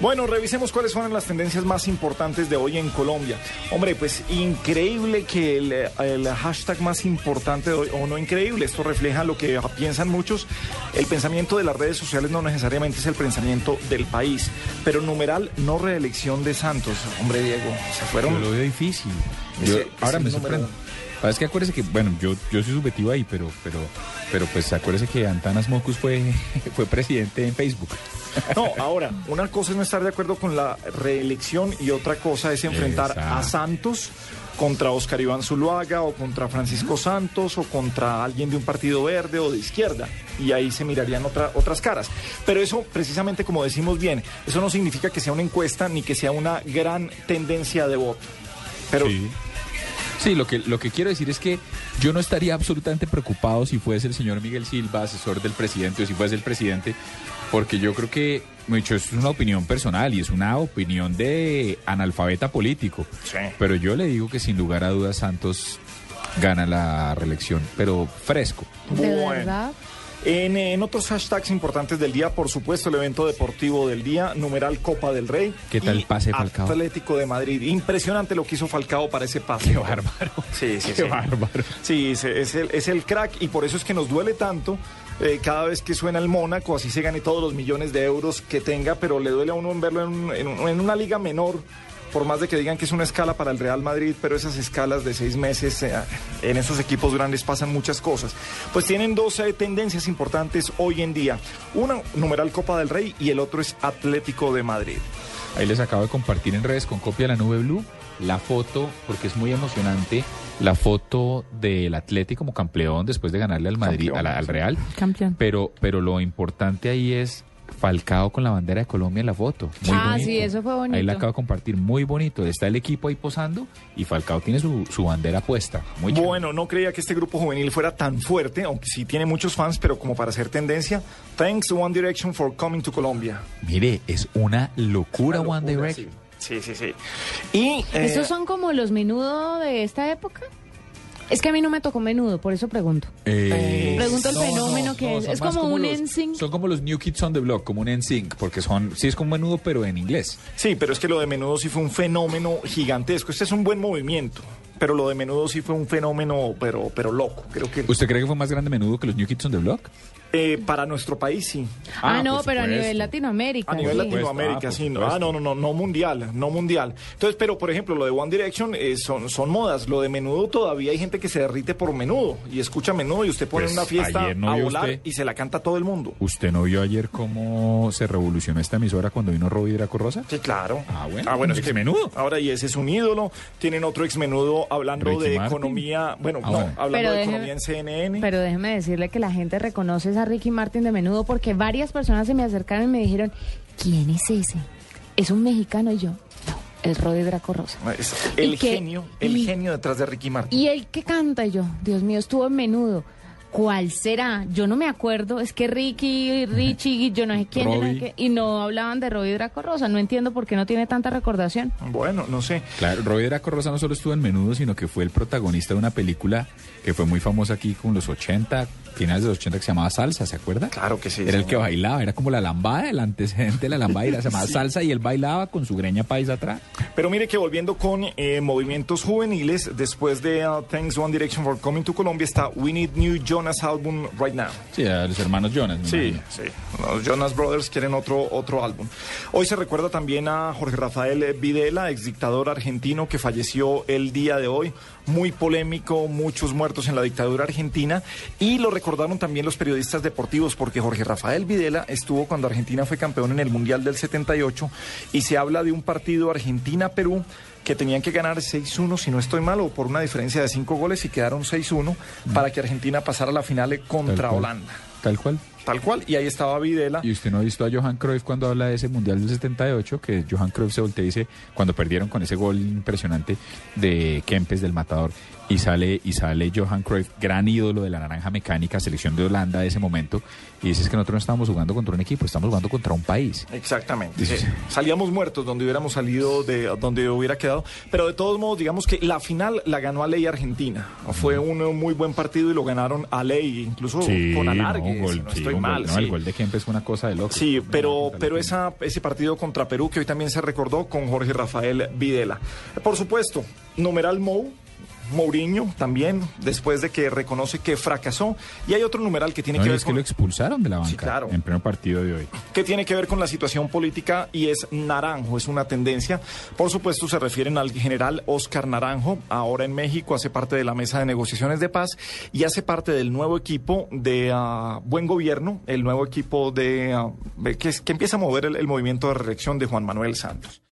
Bueno, revisemos cuáles fueron las tendencias más importantes de hoy en Colombia. Hombre, pues increíble que el, el hashtag más importante de hoy, o no increíble, esto refleja lo que piensan muchos. El pensamiento de las redes sociales no necesariamente es el pensamiento del país, pero numeral no reelección de Santos. Hombre, Diego, se fueron. Yo lo veo difícil. Ese- Yo- ahora me sorprende. Uno. Es que acuérdese que, bueno, yo, yo soy subjetivo ahí, pero, pero, pero pues acuérdese que Antanas Mocus fue, fue presidente en Facebook. No, ahora, una cosa es no estar de acuerdo con la reelección y otra cosa es enfrentar a. Santos contra Oscar Iván Zuluaga o contra Francisco Santos o contra alguien de un partido verde o de izquierda. Y ahí se mirarían otra- otras caras. Pero eso, precisamente como decimos bien, eso no significa que sea una encuesta ni que sea una gran tendencia de voto. Pero Sí. Sí, lo que, lo que quiero decir es que yo no estaría absolutamente preocupado si fuese el señor Miguel Silva, asesor del presidente, o si fuese el presidente, porque yo creo que, hecho, es una opinión personal y es una opinión de analfabeta político. Sí. Pero yo le digo que sin lugar a dudas Santos gana la reelección, pero fresco. ¿De Bueno. verdad? En, en otros hashtags importantes del día, por supuesto, el evento deportivo del día, numeral Copa del Rey. ¿Qué tal y pase, Falcao? Atlético de Madrid. Impresionante lo que hizo Falcao para ese pase. Qué bárbaro. Sí, sí, Qué sí. bárbaro. Sí, es, es el, es el crack y por eso es que nos duele tanto eh, cada vez que suena el Mónaco, así se gane todos los millones de euros que tenga, pero le duele a uno en verlo en, en en una liga menor. Por más de que digan que es una escala para el Real Madrid, pero esas escalas de seis meses eh, en esos equipos grandes pasan muchas cosas. Pues tienen dos eh, tendencias importantes hoy en día. Una, numeral Copa del Rey y el otro es Atlético de Madrid. Ahí les acabo de compartir en redes con copia de la nube blue la foto, porque es muy emocionante, la foto del Atlético como campeón después de ganarle al Madrid, Campeón, a la- al. Real. Campeón. Pero, pero lo importante ahí es Falcao con la bandera de Colombia en la foto. Muy Ah, bonito. sí, eso fue bonito. Ahí la acabo de compartir, muy bonito. Está el equipo ahí posando y Falcao tiene su, su bandera puesta. Muy chévere. Bueno, no creía que este grupo juvenil fuera tan fuerte, aunque sí tiene muchos fans, pero como para hacer tendencia, thanks One Direction for coming to Colombia. Mire, es una locura Una One locura, Direction. Sí, sí, sí. sí. Y eh, ¿Estos son como los menudo de esta época? Es que a mí no me tocó menudo, por eso pregunto. Eh, Pregunto el fenómeno que es. Es como un los- NSYNC. Son como los New Kids on the Block, como un NSYNC, porque son, sí es como menudo, pero en inglés. sí, pero es que lo de menudo sí fue un fenómeno gigantesco. Este es un buen movimiento, pero lo de menudo sí fue un fenómeno, pero, pero loco. Creo que ¿Usted cree que fue más grande menudo que los New Kids on the Block? Eh, para nuestro país sí. Ah, Ah, no, pero a nivel Latinoamérica. A nivel sí. Latinoamérica, Ah, sí. no. supuesto. Ah, no, no, no, no mundial, no mundial. Entonces, pero por ejemplo, lo de One Direction eh, son, son modas. Lo de menudo todavía hay gente que se derrite por menudo y escucha menudo y usted pone Pues, en una fiesta no a volar usted. y se la canta todo el mundo. ¿Usted no vio ayer cómo se revolucionó esta emisora cuando vino Robbie Draco Rosa? Sí, claro. Ah, bueno. es que Exmenudo. Ahora, y ese es un ídolo. Tienen otro ex menudo hablando Ricky de Martin. economía. Bueno, Ah, no, bueno. hablando Pero de déjeme- economía en CNN. Pero déjeme decirle que la gente reconoce a Ricky Martin de menudo porque varias personas se me acercaron y me dijeron, ¿quién es ese? ¿Es un mexicano? Y yo, no, el Rodi Draco Rosa. Es el genio, el Y- genio detrás de Ricky Martin. Y el que canta y yo, Dios mío, estuvo en menudo. ¿Cuál será? Yo no me acuerdo. Es que Ricky, Richie, yo no sé quién que- y no hablaban de Robbie Draco Rosa. No entiendo por qué no tiene tanta recordación. Bueno, no sé. Claro, Robbie Draco Rosa no solo estuvo en menudo, sino que fue el protagonista de una película que fue muy famosa aquí con los 80, finales de los 80, que se llamaba Salsa, ¿se acuerda? Claro que sí. Era el que bailaba, era como la lambada, el antecedente de la lambada, y era- se llamaba Salsa y él bailaba con su greña paisa atrás. Pero mire que volviendo con eh, movimientos juveniles, después de uh, Thanks One Direction for Coming to Colombia está We Need New Jonas Album Right Now. Sí, a los hermanos Jonas. Sí, imagino. sí. Los Jonas Brothers quieren otro, otro álbum. Hoy se recuerda también a Jorge Rafael Videla, ex dictador argentino que falleció el día de hoy. Muy polémico, muchos muertos en la dictadura argentina. Y lo recordaron también los periodistas deportivos, porque Jorge Rafael Videla estuvo cuando Argentina fue campeón en el Mundial del 78. Y se habla de un partido Argentina-Perú que tenían que ganar 6-1, si no estoy mal, o por una diferencia de 5 goles y quedaron 6-1 para que Argentina pasara a la final contra. Holanda. Tal cual. Tal cual, y ahí estaba Videla. Y usted no ha visto a Johan Cruyff cuando habla de ese Mundial del 78, que Johan Cruyff se voltea y dice, cuando perdieron con ese gol impresionante de Kempes del Matador, y sale, y sale Johan Cruyff, gran ídolo de la naranja mecánica, selección de Holanda de ese momento, y dices que nosotros no estamos jugando contra un equipo, estamos jugando contra un país. Exactamente. Sí. Salíamos muertos donde hubiéramos salido, de donde hubiera quedado. Pero de todos modos, digamos que la final la ganó a Ley Argentina. Fue un eh, muy buen partido y lo ganaron a Ley, incluso Sí, con no, alargue, un gol, si no estoy gol, no, sí. El gol de Kempes fue una cosa de loco. Sí, pero, pero esa, ese partido contra Perú que hoy también se recordó con Jorge Rafael Videla. Por supuesto, numeral Mou, Mourinho también, después de que reconoce que fracasó. Y hay otro numeral que tiene No, que ver es que con... lo expulsaron de la banca claro. en pleno partido de hoy. que tiene que ver con la situación política y es Naranjo, es una tendencia. Por supuesto, se refieren al general Oscar Naranjo, ahora en México, hace parte de la mesa de negociaciones de paz y hace parte del nuevo equipo de ah, Buen Gobierno, el nuevo equipo de que, es- que empieza a mover el, el movimiento de reelección de Juan Manuel Santos.